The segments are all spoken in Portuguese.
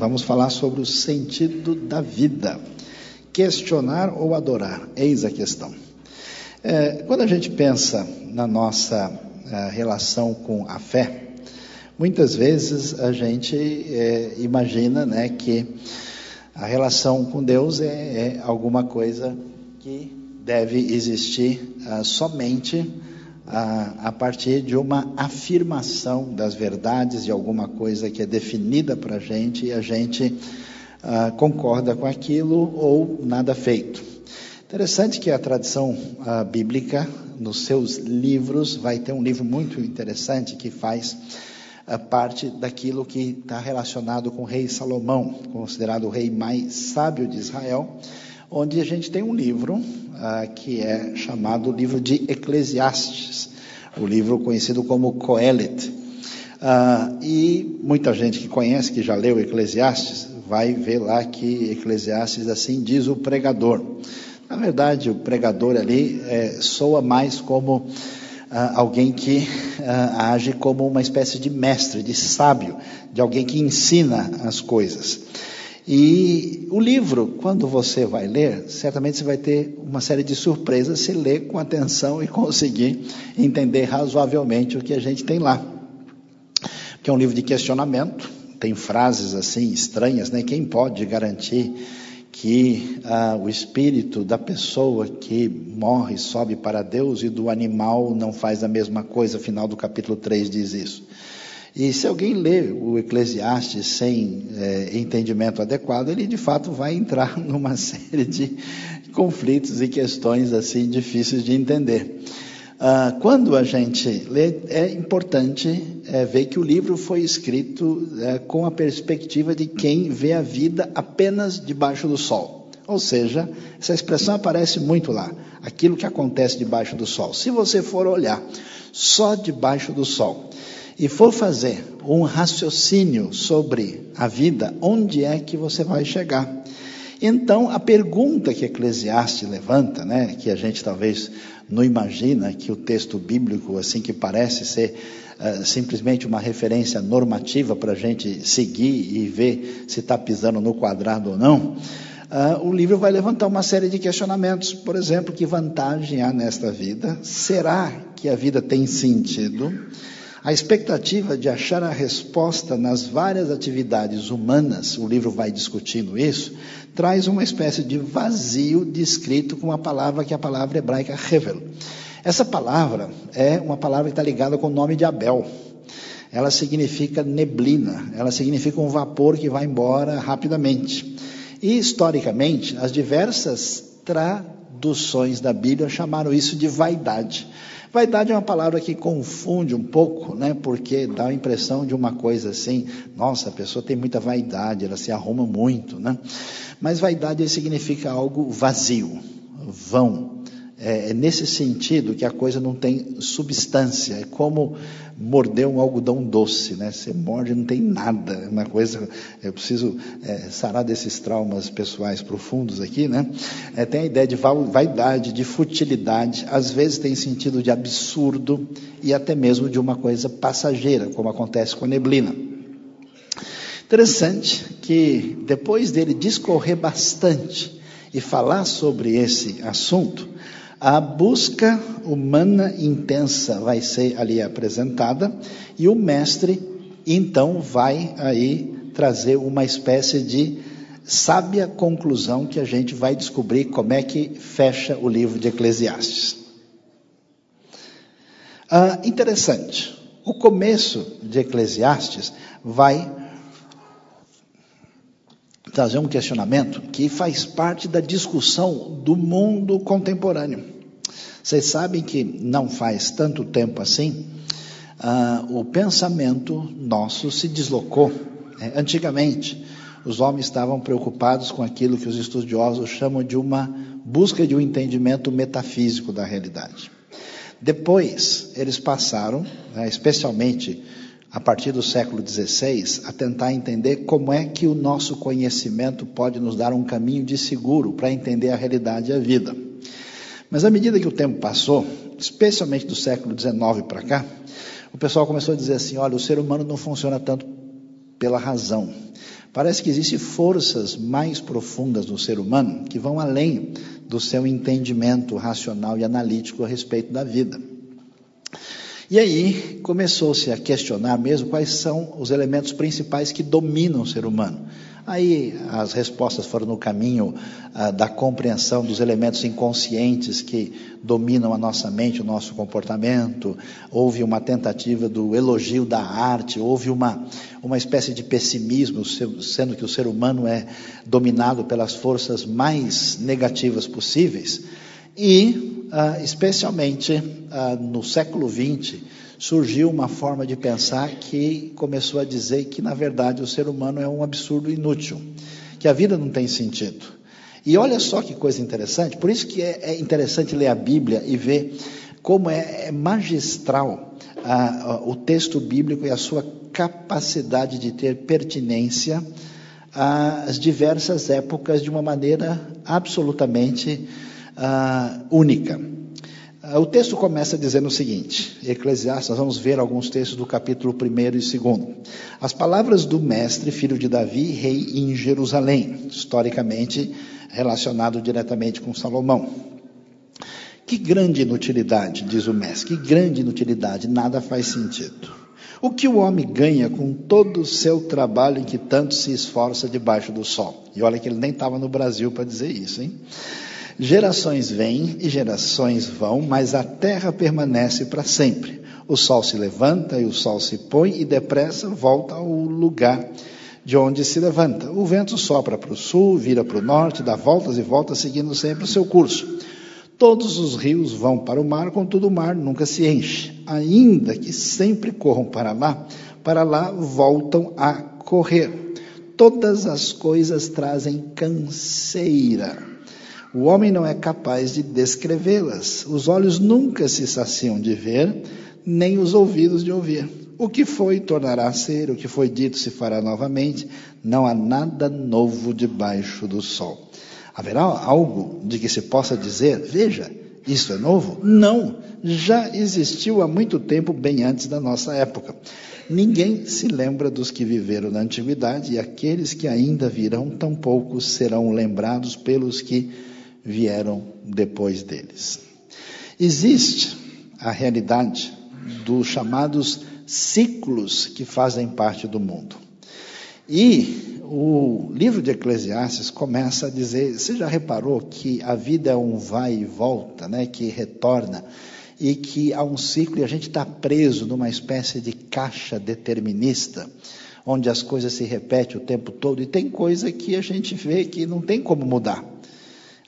vamos falar sobre o sentido da vida. Questionar ou adorar? Eis a questão. É, quando a gente pensa na nossa é, relação com a fé, muitas vezes a gente é, imagina né, que a relação com Deus é, é alguma coisa que deve existir uh, somente uh, a partir de uma afirmação das verdades de alguma coisa que é definida para a gente e a gente uh, concorda com aquilo ou nada feito. Interessante que a tradição bíblica, nos seus livros, vai ter um livro muito interessante que faz parte daquilo que está relacionado com o rei Salomão, considerado o rei mais sábio de Israel, onde a gente tem um livro ah, que é chamado livro de Eclesiastes, o livro conhecido como Coelet. Ah, e muita gente que conhece, que já leu Eclesiastes, vai ver lá que Eclesiastes assim diz o pregador. Na verdade, o pregador ali é, soa mais como ah, alguém que ah, age como uma espécie de mestre, de sábio, de alguém que ensina as coisas. E o livro, quando você vai ler, certamente você vai ter uma série de surpresas se ler com atenção e conseguir entender razoavelmente o que a gente tem lá. Que é um livro de questionamento, tem frases assim estranhas, né? Quem pode garantir que ah, o espírito da pessoa que morre sobe para Deus e do animal não faz a mesma coisa? Final do capítulo 3 diz isso. E se alguém lê o Eclesiastes sem é, entendimento adequado, ele de fato vai entrar numa série de conflitos e questões assim difíceis de entender. Ah, quando a gente lê, é importante é, ver que o livro foi escrito é, com a perspectiva de quem vê a vida apenas debaixo do sol. Ou seja, essa expressão aparece muito lá, aquilo que acontece debaixo do sol. Se você for olhar só debaixo do sol, e for fazer um raciocínio sobre a vida, onde é que você vai chegar? Então, a pergunta que Eclesiastes levanta, né, que a gente talvez não imagina que o texto bíblico, assim que parece ser uh, simplesmente uma referência normativa para a gente seguir e ver se está pisando no quadrado ou não, uh, o livro vai levantar uma série de questionamentos. Por exemplo, que vantagem há nesta vida? Será que a vida tem sentido? A expectativa de achar a resposta nas várias atividades humanas, o livro vai discutindo isso, traz uma espécie de vazio descrito com uma palavra que é a palavra hebraica Hevel. Essa palavra é uma palavra que está ligada com o nome de Abel. Ela significa neblina, ela significa um vapor que vai embora rapidamente. E historicamente, as diversas traduções da Bíblia chamaram isso de vaidade. Vaidade é uma palavra que confunde um pouco, né? Porque dá a impressão de uma coisa assim, nossa, a pessoa tem muita vaidade, ela se arruma muito, né? Mas vaidade significa algo vazio, vão, é, é, nesse sentido que a coisa não tem substância. É como morder um algodão doce, né? Você morde não tem nada. É uma coisa. Eu preciso é, sarar desses traumas pessoais profundos aqui, né? É, tem a ideia de vaidade, de futilidade. Às vezes tem sentido de absurdo e até mesmo de uma coisa passageira, como acontece com a neblina. Interessante que depois dele discorrer bastante e falar sobre esse assunto, a busca humana intensa vai ser ali apresentada e o mestre então vai aí trazer uma espécie de sábia conclusão que a gente vai descobrir como é que fecha o livro de Eclesiastes. Ah, interessante. O começo de Eclesiastes vai trazer um questionamento que faz parte da discussão do mundo contemporâneo. Vocês sabem que não faz tanto tempo assim, uh, o pensamento nosso se deslocou. Né? Antigamente, os homens estavam preocupados com aquilo que os estudiosos chamam de uma busca de um entendimento metafísico da realidade. Depois, eles passaram, né, especialmente a partir do século XVI, a tentar entender como é que o nosso conhecimento pode nos dar um caminho de seguro para entender a realidade e a vida. Mas à medida que o tempo passou, especialmente do século XIX para cá, o pessoal começou a dizer assim: olha, o ser humano não funciona tanto pela razão, Parece que existem forças mais profundas no ser humano que vão além do seu entendimento racional e analítico a respeito da vida. E aí começou-se a questionar mesmo quais são os elementos principais que dominam o ser humano. Aí as respostas foram no caminho ah, da compreensão dos elementos inconscientes que dominam a nossa mente, o nosso comportamento. Houve uma tentativa do elogio da arte, houve uma, uma espécie de pessimismo, sendo que o ser humano é dominado pelas forças mais negativas possíveis. E, ah, especialmente ah, no século XX, surgiu uma forma de pensar que começou a dizer que, na verdade, o ser humano é um absurdo inútil, que a vida não tem sentido. E olha só que coisa interessante, por isso que é, é interessante ler a Bíblia e ver como é, é magistral o texto bíblico e a sua capacidade de ter pertinência às diversas épocas de uma maneira absolutamente ah, única. Ah, o texto começa dizendo o seguinte, Eclesiastes, nós vamos ver alguns textos do capítulo 1 e 2. As palavras do mestre, filho de Davi, rei em Jerusalém, historicamente relacionado diretamente com Salomão. Que grande inutilidade, diz o mestre, que grande inutilidade, nada faz sentido. O que o homem ganha com todo o seu trabalho em que tanto se esforça debaixo do sol? E olha que ele nem estava no Brasil para dizer isso, hein? Gerações vêm e gerações vão, mas a terra permanece para sempre. O sol se levanta e o sol se põe e depressa volta ao lugar de onde se levanta. O vento sopra para o sul, vira para o norte, dá voltas e voltas, seguindo sempre o seu curso. Todos os rios vão para o mar, contudo o mar nunca se enche. Ainda que sempre corram para lá, para lá voltam a correr. Todas as coisas trazem canseira o homem não é capaz de descrevê-las. Os olhos nunca se saciam de ver, nem os ouvidos de ouvir. O que foi tornará a ser, o que foi dito se fará novamente. Não há nada novo debaixo do sol. Haverá algo de que se possa dizer, veja, isso é novo? Não, já existiu há muito tempo, bem antes da nossa época. Ninguém se lembra dos que viveram na antiguidade e aqueles que ainda virão, tampouco serão lembrados pelos que vieram depois deles. Existe a realidade dos chamados ciclos que fazem parte do mundo. E o livro de Eclesiastes começa a dizer: você já reparou que a vida é um vai e volta, né, que retorna, e que há um ciclo e a gente está preso numa espécie de caixa determinista, onde as coisas se repetem o tempo todo, e tem coisa que a gente vê que não tem como mudar.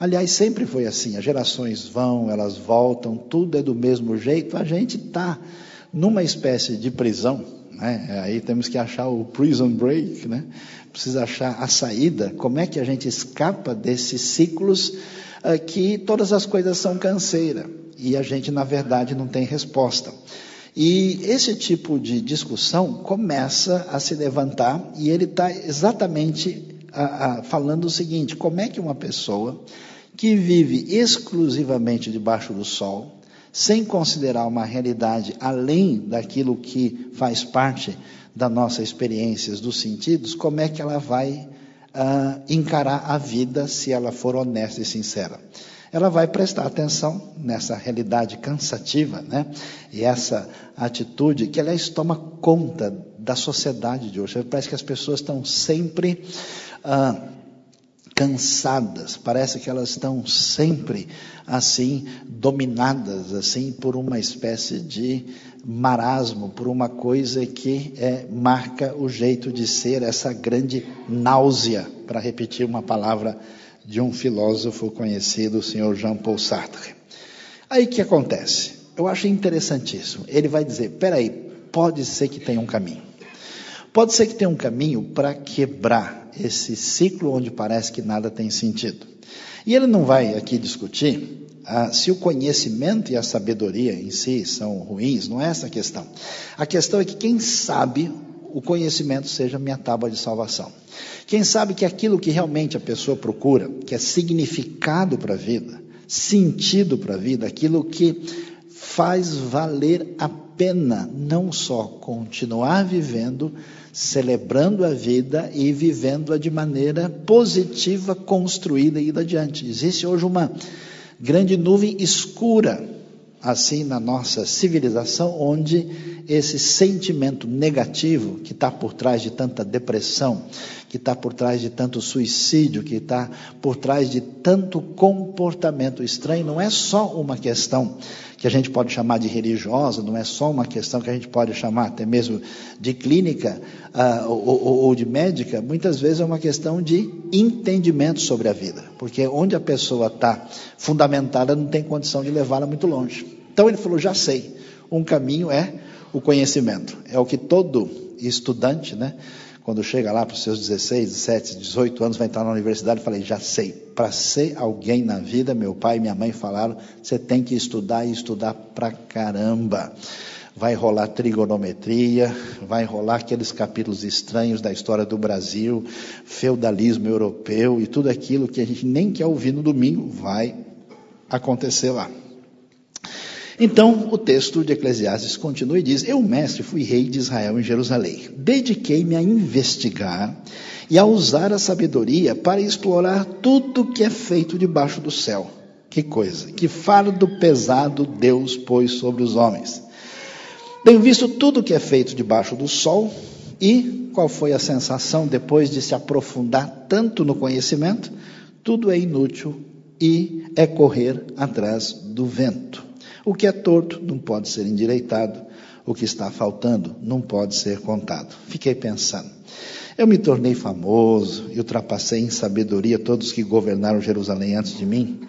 Aliás, sempre foi assim: as gerações vão, elas voltam, tudo é do mesmo jeito. A gente está numa espécie de prisão. Né? Aí temos que achar o prison break, né? precisa achar a saída. Como é que a gente escapa desses ciclos uh, que todas as coisas são canseira e a gente, na verdade, não tem resposta. E esse tipo de discussão começa a se levantar e ele está exatamente a, a, falando o seguinte: como é que uma pessoa que vive exclusivamente debaixo do sol, sem considerar uma realidade além daquilo que faz parte das nossas experiências dos sentidos, como é que ela vai uh, encarar a vida se ela for honesta e sincera? Ela vai prestar atenção nessa realidade cansativa, né? E essa atitude que, aliás, toma conta da sociedade de hoje. Parece que as pessoas estão sempre uh, cansadas, parece que elas estão sempre assim dominadas assim por uma espécie de marasmo, por uma coisa que é, marca o jeito de ser essa grande náusea, para repetir uma palavra de um filósofo conhecido, o senhor Jean Paul Sartre. Aí que acontece? Eu acho interessantíssimo. Ele vai dizer: peraí, pode ser que tenha um caminho. Pode ser que tenha um caminho para quebrar esse ciclo onde parece que nada tem sentido. E ele não vai aqui discutir ah, se o conhecimento e a sabedoria em si são ruins, não é essa a questão. A questão é que quem sabe o conhecimento seja minha tábua de salvação. Quem sabe que aquilo que realmente a pessoa procura, que é significado para a vida, sentido para a vida, aquilo que faz valer a pena não só continuar vivendo, celebrando a vida e vivendo-a de maneira positiva, construída e ir adiante. Existe hoje uma grande nuvem escura, assim, na nossa civilização, onde esse sentimento negativo que está por trás de tanta depressão, que está por trás de tanto suicídio, que está por trás de tanto comportamento estranho, não é só uma questão que a gente pode chamar de religiosa, não é só uma questão que a gente pode chamar até mesmo de clínica uh, ou, ou, ou de médica, muitas vezes é uma questão de entendimento sobre a vida, porque onde a pessoa está fundamentada não tem condição de levá-la muito longe. Então ele falou: já sei, um caminho é o conhecimento. É o que todo estudante, né, quando chega lá para os seus 16, 17, 18 anos, vai entrar na universidade, falei, já sei, para ser alguém na vida, meu pai e minha mãe falaram, você tem que estudar e estudar pra caramba. Vai rolar trigonometria, vai rolar aqueles capítulos estranhos da história do Brasil, feudalismo europeu e tudo aquilo que a gente nem quer ouvir no domingo, vai acontecer lá. Então, o texto de Eclesiastes continua e diz: Eu, mestre, fui rei de Israel em Jerusalém. Dediquei-me a investigar e a usar a sabedoria para explorar tudo que é feito debaixo do céu. Que coisa, que fardo pesado Deus pôs sobre os homens. Tenho visto tudo que é feito debaixo do sol e qual foi a sensação depois de se aprofundar tanto no conhecimento? Tudo é inútil e é correr atrás do vento. O que é torto não pode ser endireitado, o que está faltando não pode ser contado. Fiquei pensando. Eu me tornei famoso e ultrapassei em sabedoria todos que governaram Jerusalém antes de mim.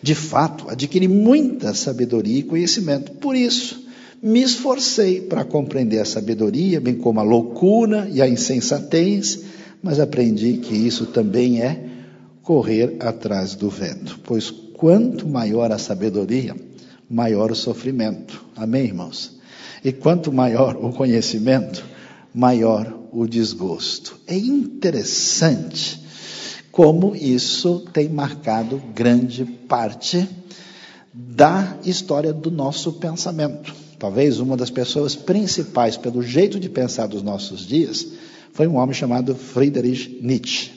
De fato, adquiri muita sabedoria e conhecimento. Por isso, me esforcei para compreender a sabedoria, bem como a loucura e a insensatez, mas aprendi que isso também é correr atrás do vento. Pois quanto maior a sabedoria, maior o sofrimento. Amém, irmãos? E quanto maior o conhecimento, maior o desgosto. É interessante como isso tem marcado grande parte da história do nosso pensamento. Talvez uma das pessoas principais pelo jeito de pensar dos nossos dias foi um homem chamado Friedrich Nietzsche.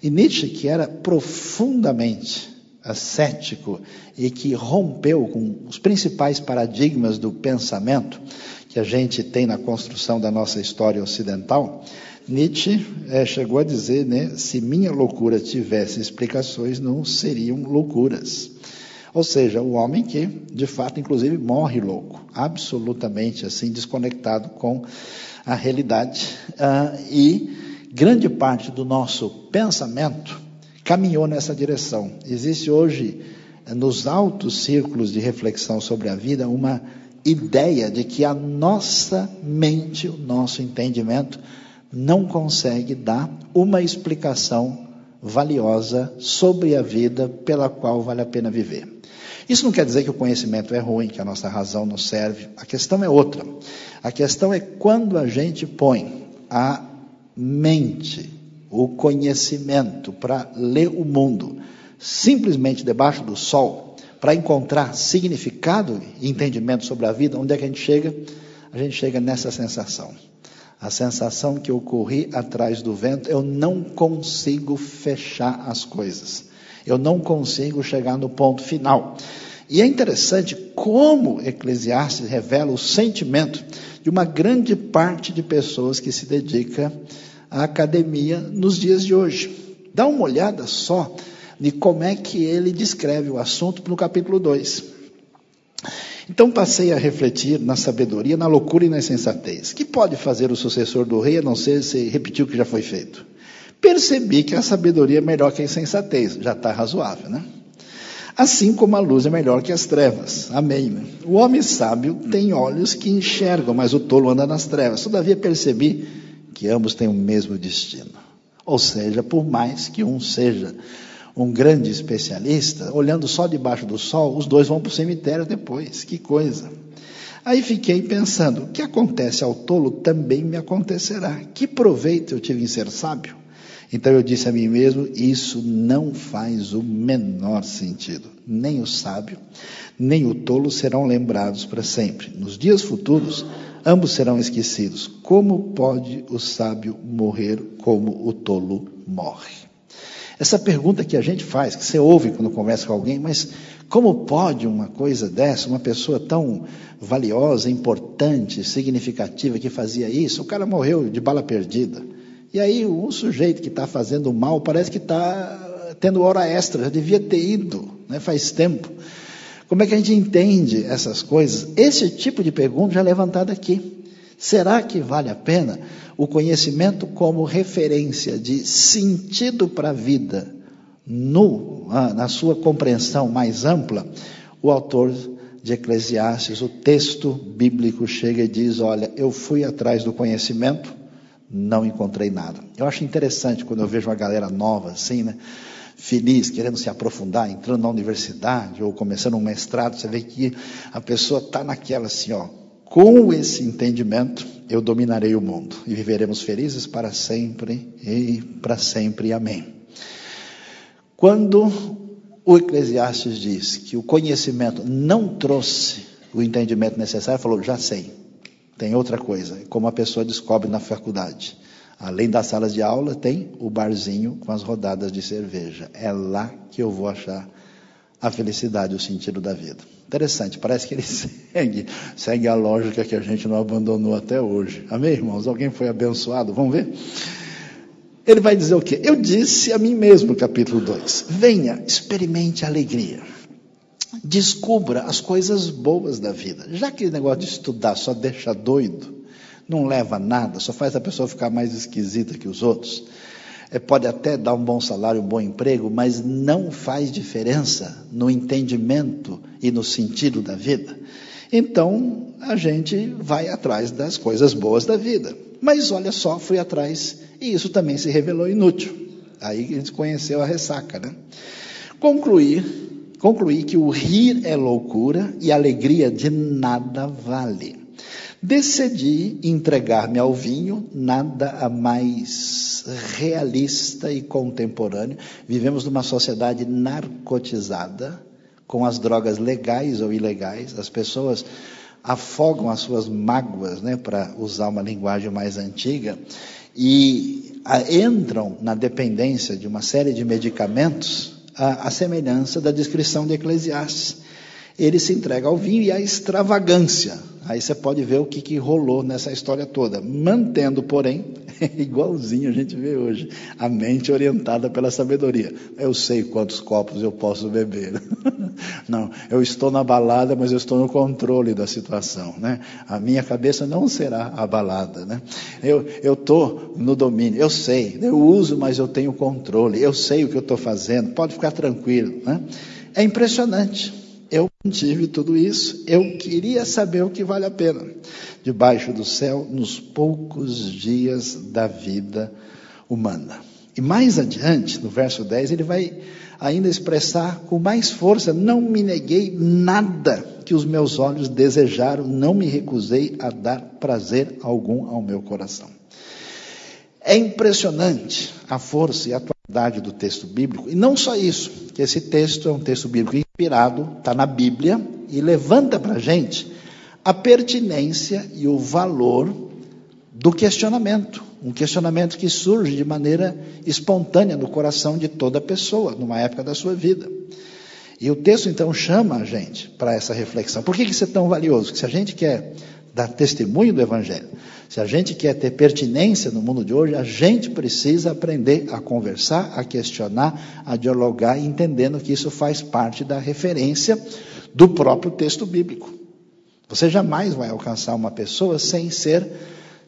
E Nietzsche, que era profundamente cético e que rompeu com os principais paradigmas do pensamento que a gente tem na construção da nossa história ocidental, Nietzsche é, chegou a dizer, né, se minha loucura tivesse explicações, não seriam loucuras. Ou seja, o homem que, de fato, inclusive, morre louco, absolutamente assim, desconectado com a realidade. Ah, e grande parte do nosso pensamento caminhou nessa direção. Existe hoje, nos altos círculos de reflexão sobre a vida, uma ideia de que a nossa mente, o nosso entendimento, não consegue dar uma explicação valiosa sobre a vida pela qual vale a pena viver. Isso não quer dizer que o conhecimento é ruim, que a nossa razão não serve. A questão é outra. A questão é quando a gente põe a mente o conhecimento para ler o mundo simplesmente debaixo do sol, para encontrar significado e entendimento sobre a vida, onde é que a gente chega? A gente chega nessa sensação. A sensação que eu corri atrás do vento, eu não consigo fechar as coisas. Eu não consigo chegar no ponto final. E é interessante como Eclesiastes revela o sentimento de uma grande parte de pessoas que se dedica a academia nos dias de hoje. Dá uma olhada só de como é que ele descreve o assunto no capítulo 2. Então passei a refletir na sabedoria, na loucura e na insensatez. Que pode fazer o sucessor do rei a não ser se repetir o que já foi feito? Percebi que a sabedoria é melhor que a insensatez, já está razoável, né? Assim como a luz é melhor que as trevas. Amém. O homem sábio tem olhos que enxergam, mas o tolo anda nas trevas. Todavia percebi que ambos têm o mesmo destino. Ou seja, por mais que um seja um grande especialista, olhando só debaixo do sol, os dois vão para o cemitério depois. Que coisa! Aí fiquei pensando: o que acontece ao tolo também me acontecerá. Que proveito eu tive em ser sábio? Então eu disse a mim mesmo: isso não faz o menor sentido. Nem o sábio, nem o tolo serão lembrados para sempre. Nos dias futuros, ambos serão esquecidos. Como pode o sábio morrer como o tolo morre? Essa pergunta que a gente faz, que você ouve quando conversa com alguém, mas como pode uma coisa dessa, uma pessoa tão valiosa, importante, significativa que fazia isso, o cara morreu de bala perdida. E aí um sujeito que está fazendo mal parece que está tendo hora extra, já devia ter ido, né, faz tempo. Como é que a gente entende essas coisas? Esse tipo de pergunta já é levantada aqui. Será que vale a pena o conhecimento como referência de sentido para a vida, no, ah, na sua compreensão mais ampla? O autor de Eclesiastes, o texto bíblico chega e diz: Olha, eu fui atrás do conhecimento, não encontrei nada. Eu acho interessante quando eu vejo uma galera nova assim, né? Feliz, querendo se aprofundar, entrando na universidade ou começando um mestrado, você vê que a pessoa está naquela assim, ó, com esse entendimento, eu dominarei o mundo e viveremos felizes para sempre e para sempre. Amém. Quando o Eclesiastes diz que o conhecimento não trouxe o entendimento necessário, falou: já sei. Tem outra coisa, como a pessoa descobre na faculdade. Além das salas de aula, tem o barzinho com as rodadas de cerveja. É lá que eu vou achar a felicidade, o sentido da vida. Interessante, parece que ele segue, segue a lógica que a gente não abandonou até hoje. Amém, irmãos? Alguém foi abençoado? Vamos ver? Ele vai dizer o quê? Eu disse a mim mesmo, capítulo 2: Venha, experimente a alegria. Descubra as coisas boas da vida. Já que o negócio de estudar só deixa doido, não leva nada, só faz a pessoa ficar mais esquisita que os outros é, pode até dar um bom salário, um bom emprego, mas não faz diferença no entendimento e no sentido da vida. Então, a gente vai atrás das coisas boas da vida. Mas olha só, fui atrás e isso também se revelou inútil. Aí a gente conheceu a ressaca, né? Concluir, concluí que o rir é loucura e a alegria de nada vale. Decidi entregar-me ao vinho, nada a mais realista e contemporâneo. Vivemos numa sociedade narcotizada, com as drogas legais ou ilegais. As pessoas afogam as suas mágoas, né, para usar uma linguagem mais antiga, e a, entram na dependência de uma série de medicamentos, a, a semelhança da descrição de Eclesiastes. Ele se entrega ao vinho e à extravagância, Aí você pode ver o que, que rolou nessa história toda. Mantendo, porém, igualzinho a gente vê hoje, a mente orientada pela sabedoria. Eu sei quantos copos eu posso beber. Não, eu estou na balada, mas eu estou no controle da situação. Né? A minha cabeça não será abalada. Né? Eu estou no domínio, eu sei, eu uso, mas eu tenho controle, eu sei o que eu estou fazendo, pode ficar tranquilo. Né? É impressionante. Eu tive tudo isso, eu queria saber o que vale a pena. Debaixo do céu, nos poucos dias da vida humana. E mais adiante, no verso 10, ele vai ainda expressar com mais força: Não me neguei nada que os meus olhos desejaram, não me recusei a dar prazer algum ao meu coração. É impressionante a força e a atualidade do texto bíblico, e não só isso, que esse texto é um texto bíblico inspirado, está na Bíblia, e levanta para a gente a pertinência e o valor do questionamento. Um questionamento que surge de maneira espontânea no coração de toda pessoa, numa época da sua vida. E o texto então chama a gente para essa reflexão. Por que isso é tão valioso? Porque se a gente quer dar testemunho do Evangelho, se a gente quer ter pertinência no mundo de hoje, a gente precisa aprender a conversar, a questionar, a dialogar, entendendo que isso faz parte da referência do próprio texto bíblico. Você jamais vai alcançar uma pessoa sem ser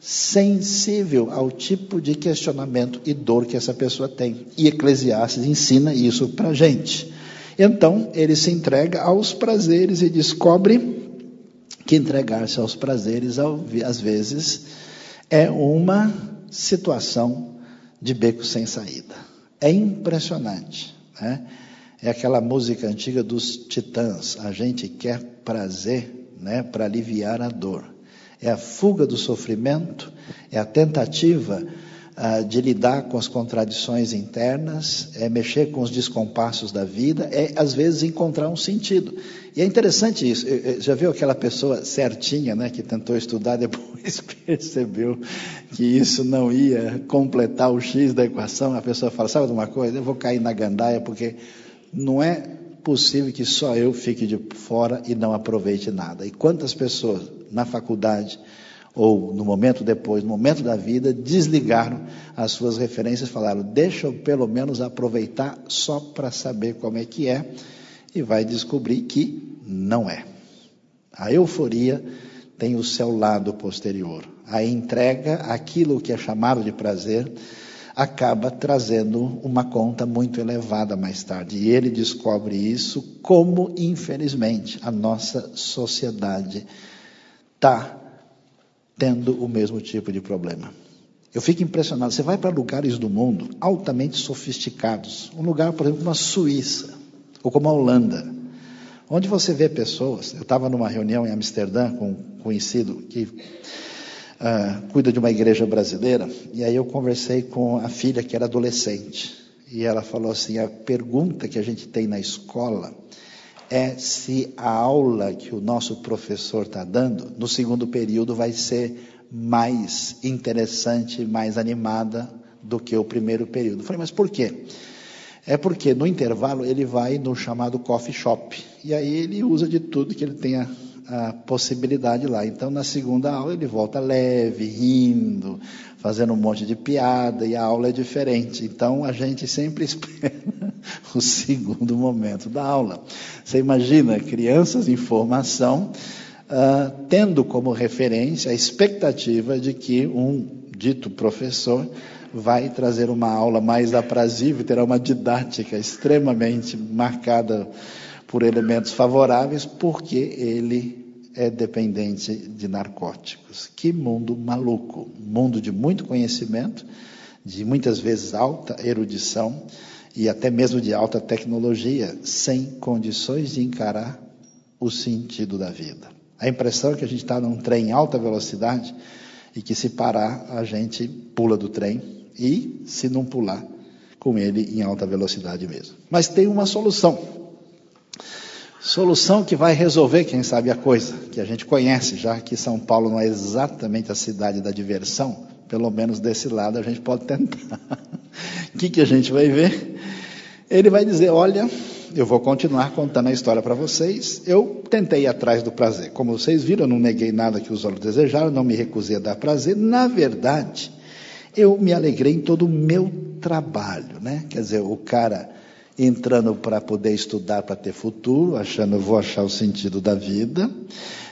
sensível ao tipo de questionamento e dor que essa pessoa tem. E Eclesiastes ensina isso para gente. Então, ele se entrega aos prazeres e descobre que entregar-se aos prazeres, às vezes, é uma situação de beco sem saída. É impressionante. Né? É aquela música antiga dos titãs. A gente quer prazer né, para aliviar a dor. É a fuga do sofrimento, é a tentativa uh, de lidar com as contradições internas, é mexer com os descompassos da vida, é às vezes encontrar um sentido. E é interessante isso. Já viu aquela pessoa certinha, né, que tentou estudar, depois percebeu que isso não ia completar o X da equação? A pessoa fala: sabe de uma coisa? Eu vou cair na gandaia porque não é possível que só eu fique de fora e não aproveite nada. E quantas pessoas na faculdade, ou no momento depois, no momento da vida, desligaram as suas referências, falaram: deixa eu pelo menos aproveitar só para saber como é que é, e vai descobrir que não é. A euforia tem o seu lado posterior. A entrega, aquilo que é chamado de prazer, acaba trazendo uma conta muito elevada mais tarde. E ele descobre isso como, infelizmente, a nossa sociedade está tendo o mesmo tipo de problema. Eu fico impressionado. Você vai para lugares do mundo altamente sofisticados, um lugar, por exemplo, como a Suíça, ou como a Holanda, onde você vê pessoas. Eu estava numa reunião em Amsterdã com um conhecido que uh, cuida de uma igreja brasileira, e aí eu conversei com a filha que era adolescente. E ela falou assim: a pergunta que a gente tem na escola é se a aula que o nosso professor está dando no segundo período vai ser mais interessante, mais animada do que o primeiro período. Eu falei, mas por quê? É porque no intervalo ele vai no chamado coffee shop e aí ele usa de tudo que ele tenha a possibilidade lá. Então, na segunda aula, ele volta leve, rindo, fazendo um monte de piada, e a aula é diferente. Então, a gente sempre espera o segundo momento da aula. Você imagina crianças em formação uh, tendo como referência a expectativa de que um dito professor vai trazer uma aula mais aprazível, terá uma didática extremamente marcada por elementos favoráveis, porque ele é dependente de narcóticos. Que mundo maluco! Mundo de muito conhecimento, de muitas vezes alta erudição e até mesmo de alta tecnologia, sem condições de encarar o sentido da vida. A impressão é que a gente está num trem em alta velocidade e que se parar, a gente pula do trem e, se não pular, com ele em alta velocidade mesmo. Mas tem uma solução. Solução que vai resolver, quem sabe, a coisa, que a gente conhece, já que São Paulo não é exatamente a cidade da diversão, pelo menos desse lado a gente pode tentar. O que, que a gente vai ver? Ele vai dizer: Olha, eu vou continuar contando a história para vocês. Eu tentei ir atrás do prazer. Como vocês viram, eu não neguei nada que os olhos desejaram, não me recusei a dar prazer. Na verdade, eu me alegrei em todo o meu trabalho, né? Quer dizer, o cara entrando para poder estudar para ter futuro, achando vou achar o sentido da vida.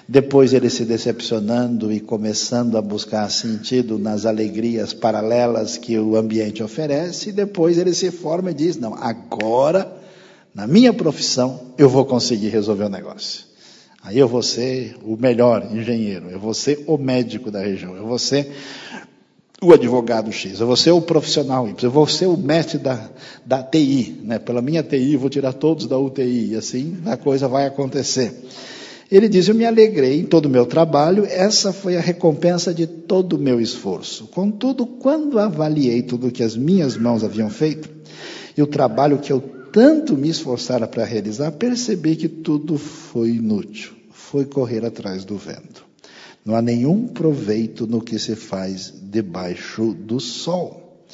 Depois ele se decepcionando e começando a buscar sentido nas alegrias paralelas que o ambiente oferece. E depois ele se forma e diz: Não, agora, na minha profissão, eu vou conseguir resolver o negócio. Aí eu vou ser o melhor engenheiro, eu vou ser o médico da região, eu vou ser o advogado X, eu vou ser o profissional Y, eu vou ser o mestre da, da TI, né? pela minha TI, vou tirar todos da UTI, e assim a coisa vai acontecer. Ele diz: Eu me alegrei em todo o meu trabalho, essa foi a recompensa de todo o meu esforço. Contudo, quando avaliei tudo o que as minhas mãos haviam feito e o trabalho que eu tanto me esforçara para realizar, percebi que tudo foi inútil, foi correr atrás do vento. Não há nenhum proveito no que se faz debaixo do sol.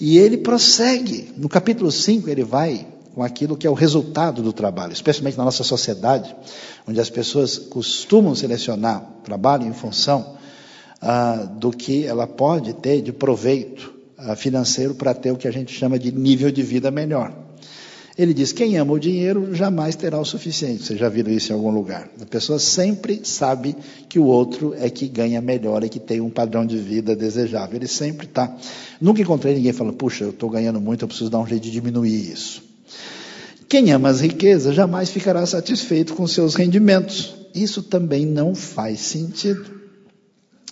E ele prossegue. No capítulo 5, ele vai com aquilo que é o resultado do trabalho, especialmente na nossa sociedade, onde as pessoas costumam selecionar trabalho em função ah, do que ela pode ter de proveito ah, financeiro para ter o que a gente chama de nível de vida melhor. Ele diz: quem ama o dinheiro jamais terá o suficiente. Vocês já viram isso em algum lugar? A pessoa sempre sabe que o outro é que ganha melhor e que tem um padrão de vida desejável. Ele sempre está. Nunca encontrei ninguém falando: puxa, eu estou ganhando muito, eu preciso dar um jeito de diminuir isso. Quem ama as riquezas jamais ficará satisfeito com seus rendimentos. Isso também não faz sentido.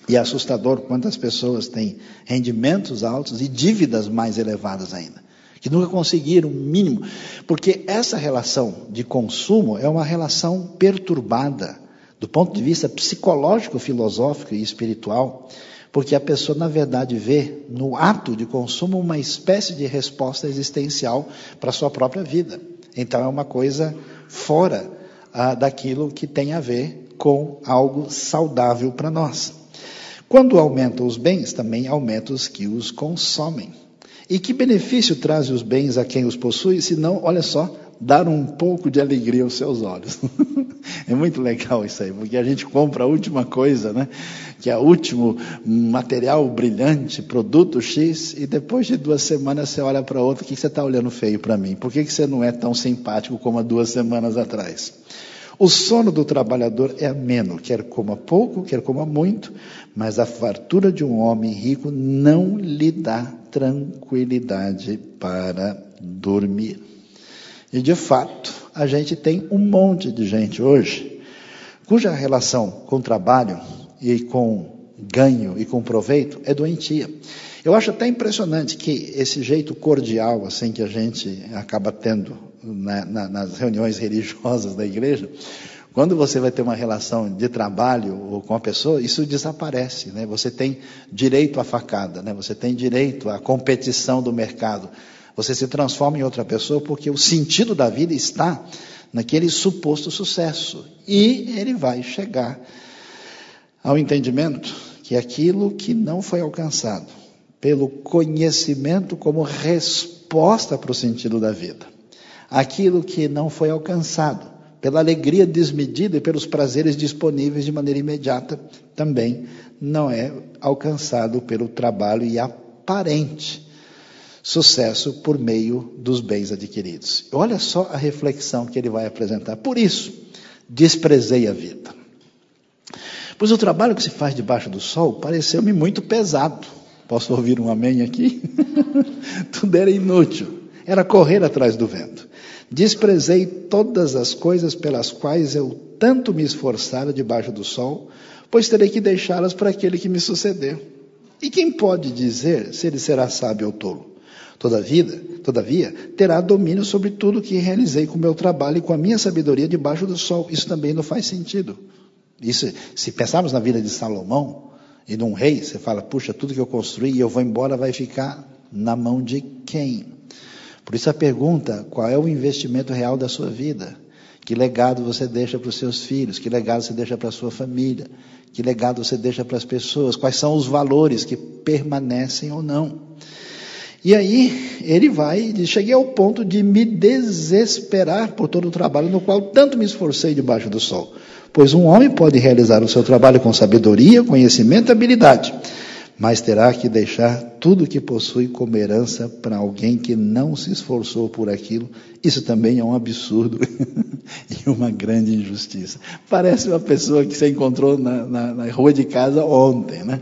E é assustador quantas pessoas têm rendimentos altos e dívidas mais elevadas ainda que nunca conseguiram o mínimo, porque essa relação de consumo é uma relação perturbada do ponto de vista psicológico, filosófico e espiritual, porque a pessoa, na verdade, vê no ato de consumo uma espécie de resposta existencial para a sua própria vida. Então, é uma coisa fora ah, daquilo que tem a ver com algo saudável para nós. Quando aumentam os bens, também aumentam os que os consomem. E que benefício traz os bens a quem os possui, se não, olha só, dar um pouco de alegria aos seus olhos. é muito legal isso aí, porque a gente compra a última coisa, né? Que é o último material brilhante, produto X, e depois de duas semanas você olha para outro, o que você está olhando feio para mim? Por que você não é tão simpático como há duas semanas atrás? O sono do trabalhador é ameno, quer coma pouco, quer coma muito, mas a fartura de um homem rico não lhe dá tranquilidade para dormir. E de fato, a gente tem um monte de gente hoje cuja relação com trabalho e com ganho e com proveito é doentia. Eu acho até impressionante que esse jeito cordial assim que a gente acaba tendo na, na, nas reuniões religiosas da igreja, quando você vai ter uma relação de trabalho com a pessoa, isso desaparece, né? Você tem direito à facada, né? Você tem direito à competição do mercado. Você se transforma em outra pessoa porque o sentido da vida está naquele suposto sucesso. E ele vai chegar ao entendimento que aquilo que não foi alcançado pelo conhecimento como resposta para o sentido da vida, aquilo que não foi alcançado pela alegria desmedida e pelos prazeres disponíveis de maneira imediata, também não é alcançado pelo trabalho e aparente sucesso por meio dos bens adquiridos. Olha só a reflexão que ele vai apresentar. Por isso, desprezei a vida. Pois o trabalho que se faz debaixo do sol pareceu-me muito pesado. Posso ouvir um amém aqui? Tudo era inútil. Era correr atrás do vento. Desprezei todas as coisas pelas quais eu tanto me esforçara debaixo do sol, pois terei que deixá-las para aquele que me suceder. E quem pode dizer se ele será sábio ou tolo? Todavia, todavia, terá domínio sobre tudo que realizei com o meu trabalho e com a minha sabedoria debaixo do sol. Isso também não faz sentido. Isso, se pensarmos na vida de Salomão e de um rei, você fala, puxa, tudo que eu construí e eu vou embora vai ficar na mão de quem? Por isso a pergunta, qual é o investimento real da sua vida? Que legado você deixa para os seus filhos? Que legado você deixa para a sua família? Que legado você deixa para as pessoas? Quais são os valores que permanecem ou não? E aí ele vai, diz, cheguei ao ponto de me desesperar por todo o trabalho no qual tanto me esforcei debaixo do sol. Pois um homem pode realizar o seu trabalho com sabedoria, conhecimento e habilidade, mas terá que deixar tudo o que possui como herança para alguém que não se esforçou por aquilo. Isso também é um absurdo e uma grande injustiça. Parece uma pessoa que você encontrou na, na, na rua de casa ontem, né?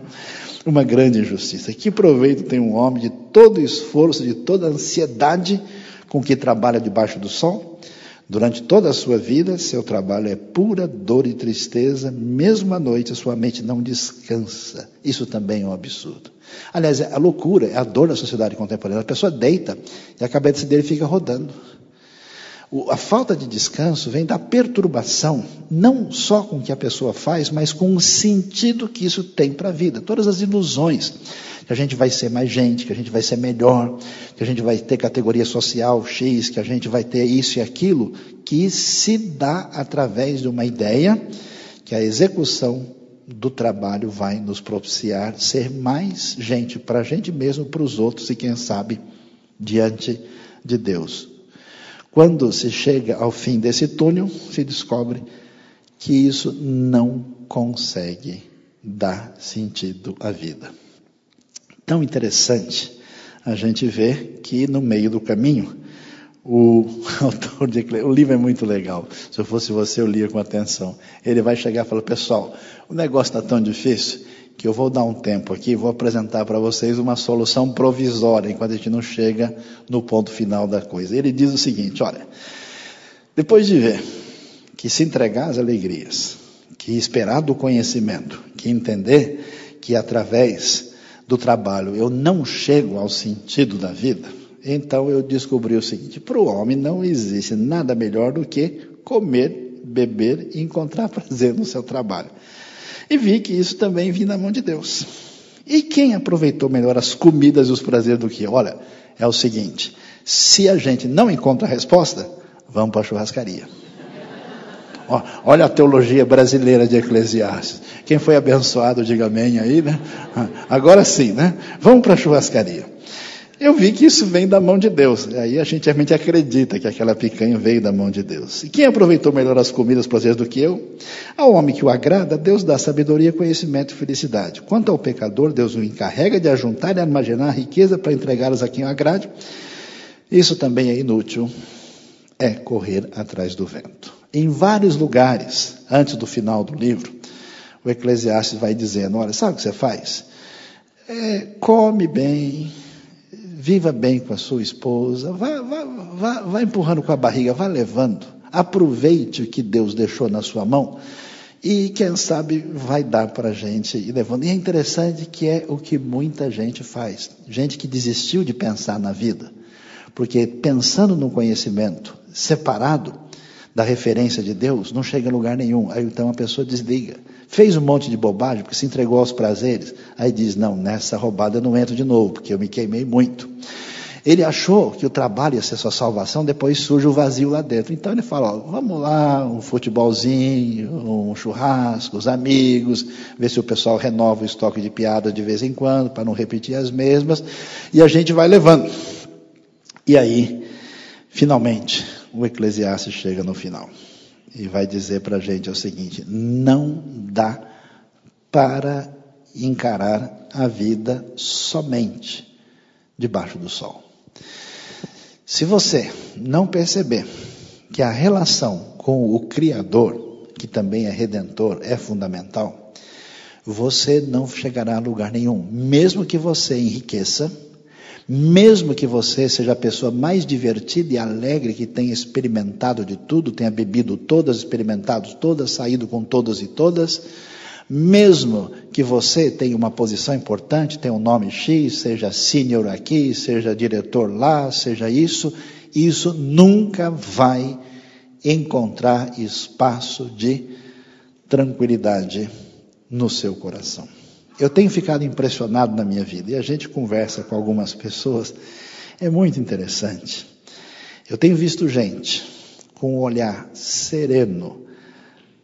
uma grande injustiça. Que proveito tem um homem de todo esforço, de toda ansiedade com que trabalha debaixo do sol? Durante toda a sua vida, seu trabalho é pura dor e tristeza, mesmo à noite a sua mente não descansa. Isso também é um absurdo. Aliás, a loucura, é a dor da sociedade contemporânea. A pessoa deita e a cabeça dele fica rodando a falta de descanso vem da perturbação, não só com o que a pessoa faz, mas com o sentido que isso tem para a vida. Todas as ilusões, que a gente vai ser mais gente, que a gente vai ser melhor, que a gente vai ter categoria social X, que a gente vai ter isso e aquilo, que se dá através de uma ideia que a execução do trabalho vai nos propiciar ser mais gente para a gente mesmo, para os outros e quem sabe diante de Deus. Quando se chega ao fim desse túnel, se descobre que isso não consegue dar sentido à vida. Tão interessante a gente ver que no meio do caminho, o autor de o livro é muito legal. Se eu fosse você, eu lia com atenção. Ele vai chegar e falar: pessoal, o negócio está tão difícil que eu vou dar um tempo aqui vou apresentar para vocês uma solução provisória, enquanto a gente não chega no ponto final da coisa. Ele diz o seguinte: olha, depois de ver que se entregar às alegrias, que esperar do conhecimento, que entender que através do trabalho eu não chego ao sentido da vida, então eu descobri o seguinte: para o homem não existe nada melhor do que comer, beber e encontrar prazer no seu trabalho. E vi que isso também vinha na mão de Deus. E quem aproveitou melhor as comidas e os prazeres do que? Olha, é o seguinte: se a gente não encontra a resposta, vamos para a churrascaria. Olha a teologia brasileira de Eclesiastes. Quem foi abençoado, diga amém aí, né? Agora sim, né? Vamos para a churrascaria. Eu vi que isso vem da mão de Deus. Aí a gente realmente acredita que aquela picanha veio da mão de Deus. E quem aproveitou melhor as comidas, prazeres do que eu? Ao homem que o agrada, Deus dá sabedoria, conhecimento e felicidade. Quanto ao pecador, Deus o encarrega de ajuntar e armazenar a riqueza para entregá-las a quem o agrade. Isso também é inútil. É correr atrás do vento. Em vários lugares, antes do final do livro, o Eclesiastes vai dizendo: Olha, sabe o que você faz? É, come bem, viva bem com a sua esposa, vá, empurrando com a barriga, vá levando. Aproveite o que Deus deixou na sua mão e quem sabe vai dar para a gente ir levando. E é interessante que é o que muita gente faz. Gente que desistiu de pensar na vida. Porque pensando no conhecimento separado da referência de Deus, não chega a lugar nenhum. Aí então a pessoa desliga. Fez um monte de bobagem, porque se entregou aos prazeres. Aí diz: Não, nessa roubada eu não entro de novo, porque eu me queimei muito. Ele achou que o trabalho ia ser sua salvação, depois surge o vazio lá dentro. Então ele fala: ó, vamos lá, um futebolzinho, um churrasco, os amigos, ver se o pessoal renova o estoque de piada de vez em quando, para não repetir as mesmas, e a gente vai levando. E aí, finalmente, o Eclesiastes chega no final e vai dizer para a gente o seguinte: não dá para encarar a vida somente debaixo do sol. Se você não perceber que a relação com o Criador, que também é redentor, é fundamental, você não chegará a lugar nenhum. Mesmo que você enriqueça, mesmo que você seja a pessoa mais divertida e alegre que tenha experimentado de tudo, tenha bebido todas, experimentado todas, saído com todas e todas, mesmo que você tenha uma posição importante, tenha um nome X, seja senior aqui, seja diretor lá, seja isso, isso nunca vai encontrar espaço de tranquilidade no seu coração. Eu tenho ficado impressionado na minha vida e a gente conversa com algumas pessoas, é muito interessante. Eu tenho visto gente com um olhar sereno,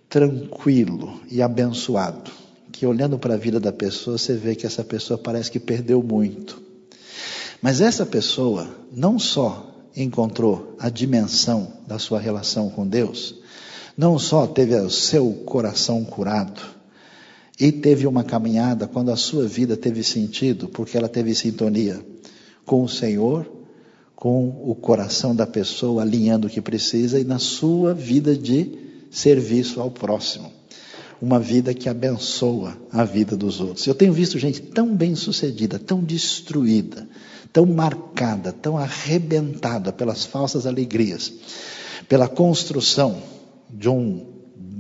tranquilo e abençoado, que olhando para a vida da pessoa, você vê que essa pessoa parece que perdeu muito. Mas essa pessoa não só encontrou a dimensão da sua relação com Deus, não só teve o seu coração curado, e teve uma caminhada quando a sua vida teve sentido, porque ela teve sintonia com o Senhor, com o coração da pessoa alinhando o que precisa e na sua vida de serviço ao próximo. Uma vida que abençoa a vida dos outros. Eu tenho visto gente tão bem sucedida, tão destruída, tão marcada, tão arrebentada pelas falsas alegrias, pela construção de um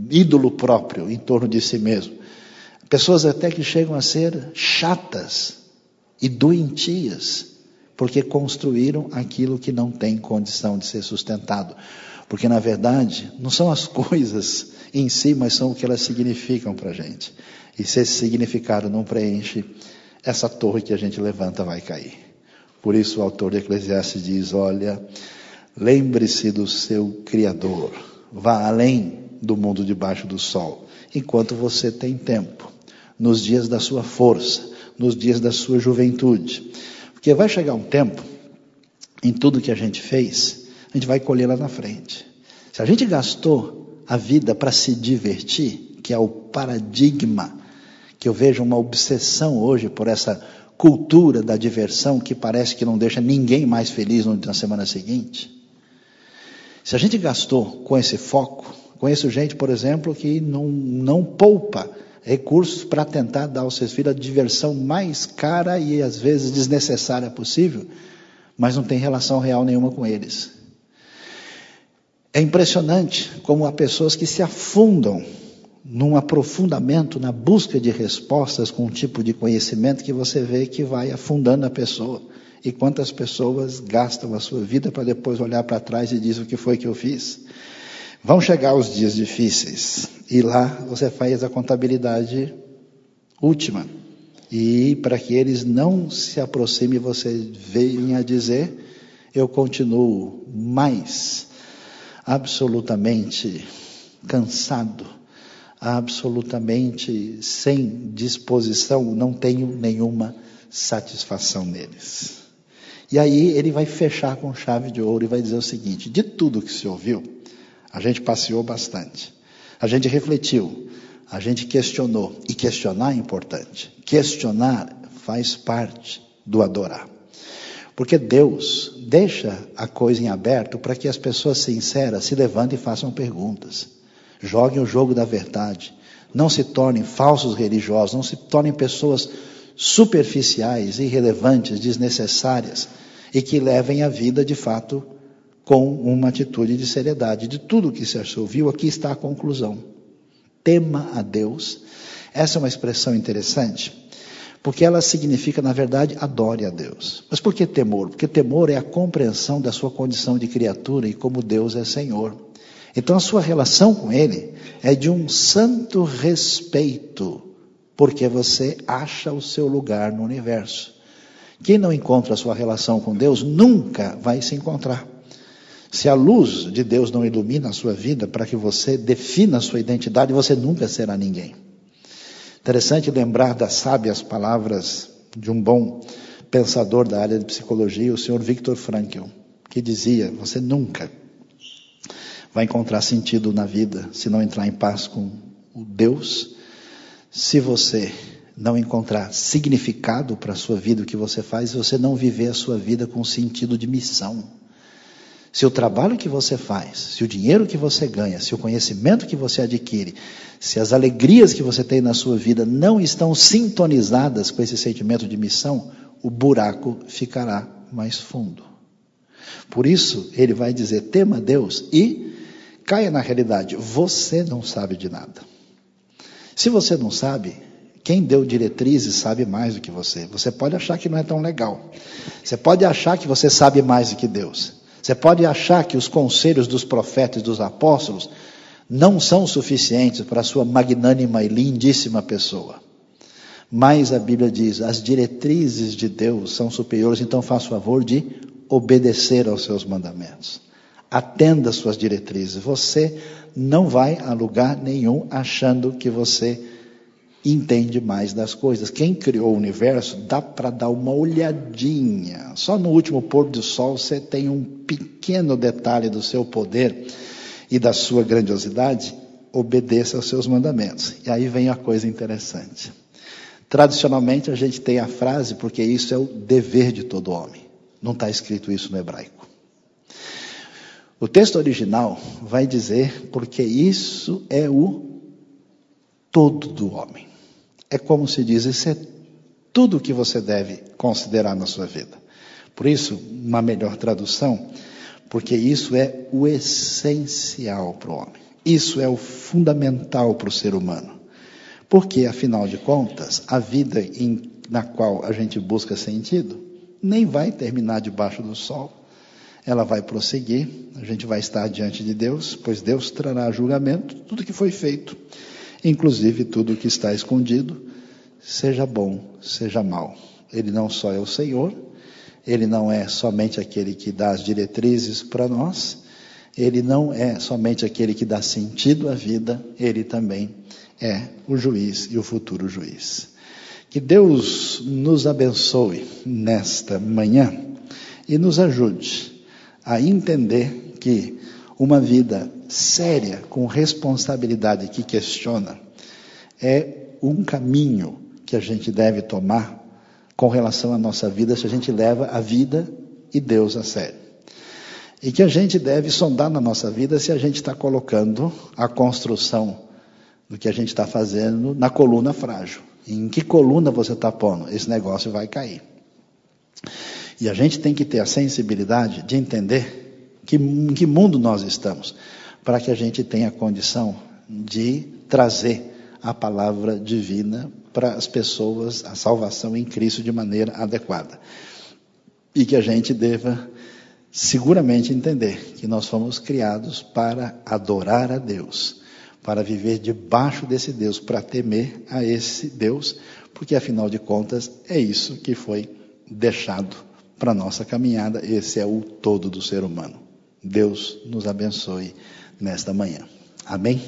ídolo próprio em torno de si mesmo, Pessoas até que chegam a ser chatas e doentias, porque construíram aquilo que não tem condição de ser sustentado. Porque, na verdade, não são as coisas em si, mas são o que elas significam para a gente. E se esse significado não preenche, essa torre que a gente levanta vai cair. Por isso o autor de Eclesiastes diz: Olha, lembre-se do seu Criador, vá além do mundo debaixo do sol, enquanto você tem tempo nos dias da sua força, nos dias da sua juventude. Porque vai chegar um tempo, em tudo que a gente fez, a gente vai colher lá na frente. Se a gente gastou a vida para se divertir, que é o paradigma, que eu vejo uma obsessão hoje por essa cultura da diversão que parece que não deixa ninguém mais feliz na semana seguinte. Se a gente gastou com esse foco, conheço gente, por exemplo, que não, não poupa recursos para tentar dar aos seus filhos a diversão mais cara e às vezes desnecessária possível, mas não tem relação real nenhuma com eles. É impressionante como há pessoas que se afundam num aprofundamento na busca de respostas com um tipo de conhecimento que você vê que vai afundando a pessoa. E quantas pessoas gastam a sua vida para depois olhar para trás e dizer o que foi que eu fiz? Vão chegar os dias difíceis e lá você faz a contabilidade última E para que eles não se aproximem, você venha dizer: eu continuo mais absolutamente cansado, absolutamente sem disposição, não tenho nenhuma satisfação neles. E aí ele vai fechar com chave de ouro e vai dizer o seguinte: de tudo que se ouviu, a gente passeou bastante, a gente refletiu, a gente questionou, e questionar é importante. Questionar faz parte do adorar. Porque Deus deixa a coisa em aberto para que as pessoas sinceras se levantem e façam perguntas. Joguem o jogo da verdade. Não se tornem falsos religiosos, não se tornem pessoas superficiais, irrelevantes, desnecessárias e que levem a vida de fato com uma atitude de seriedade. De tudo que se ouviu, aqui está a conclusão. Tema a Deus. Essa é uma expressão interessante, porque ela significa, na verdade, adore a Deus. Mas por que temor? Porque temor é a compreensão da sua condição de criatura e como Deus é Senhor. Então a sua relação com Ele é de um santo respeito, porque você acha o seu lugar no universo. Quem não encontra a sua relação com Deus nunca vai se encontrar. Se a luz de Deus não ilumina a sua vida para que você defina a sua identidade, você nunca será ninguém. Interessante lembrar das sábias palavras de um bom pensador da área de psicologia, o senhor Viktor Frankl, que dizia: Você nunca vai encontrar sentido na vida se não entrar em paz com o Deus, se você não encontrar significado para a sua vida, o que você faz, você não viver a sua vida com sentido de missão. Se o trabalho que você faz, se o dinheiro que você ganha, se o conhecimento que você adquire, se as alegrias que você tem na sua vida não estão sintonizadas com esse sentimento de missão, o buraco ficará mais fundo. Por isso, ele vai dizer: tema Deus e caia na realidade. Você não sabe de nada. Se você não sabe, quem deu diretrizes sabe mais do que você. Você pode achar que não é tão legal. Você pode achar que você sabe mais do que Deus. Você pode achar que os conselhos dos profetas e dos apóstolos não são suficientes para a sua magnânima e lindíssima pessoa. Mas a Bíblia diz: as diretrizes de Deus são superiores, então faça o favor de obedecer aos seus mandamentos. Atenda às suas diretrizes. Você não vai a lugar nenhum achando que você entende mais das coisas. Quem criou o universo dá para dar uma olhadinha. Só no último pôr do sol você tem um pequeno detalhe do seu poder e da sua grandiosidade. Obedeça aos seus mandamentos. E aí vem a coisa interessante. Tradicionalmente a gente tem a frase, porque isso é o dever de todo homem. Não está escrito isso no hebraico. O texto original vai dizer, porque isso é o todo do homem. É como se diz, isso é tudo o que você deve considerar na sua vida. Por isso, uma melhor tradução, porque isso é o essencial para o homem. Isso é o fundamental para o ser humano. Porque, afinal de contas, a vida em, na qual a gente busca sentido nem vai terminar debaixo do sol. Ela vai prosseguir, a gente vai estar diante de Deus, pois Deus trará julgamento tudo que foi feito inclusive tudo o que está escondido, seja bom, seja mal. Ele não só é o Senhor, ele não é somente aquele que dá as diretrizes para nós, ele não é somente aquele que dá sentido à vida, ele também é o juiz e o futuro juiz. Que Deus nos abençoe nesta manhã e nos ajude a entender que uma vida séria, com responsabilidade, que questiona, é um caminho que a gente deve tomar com relação à nossa vida, se a gente leva a vida e Deus a sério. E que a gente deve sondar na nossa vida se a gente está colocando a construção do que a gente está fazendo na coluna frágil. Em que coluna você está pondo? Esse negócio vai cair. E a gente tem que ter a sensibilidade de entender que, em que mundo nós estamos, para que a gente tenha condição de trazer a palavra divina para as pessoas, a salvação em Cristo de maneira adequada. E que a gente deva seguramente entender que nós fomos criados para adorar a Deus, para viver debaixo desse Deus, para temer a esse Deus, porque afinal de contas é isso que foi deixado para nossa caminhada, esse é o todo do ser humano. Deus nos abençoe nesta manhã. Amém?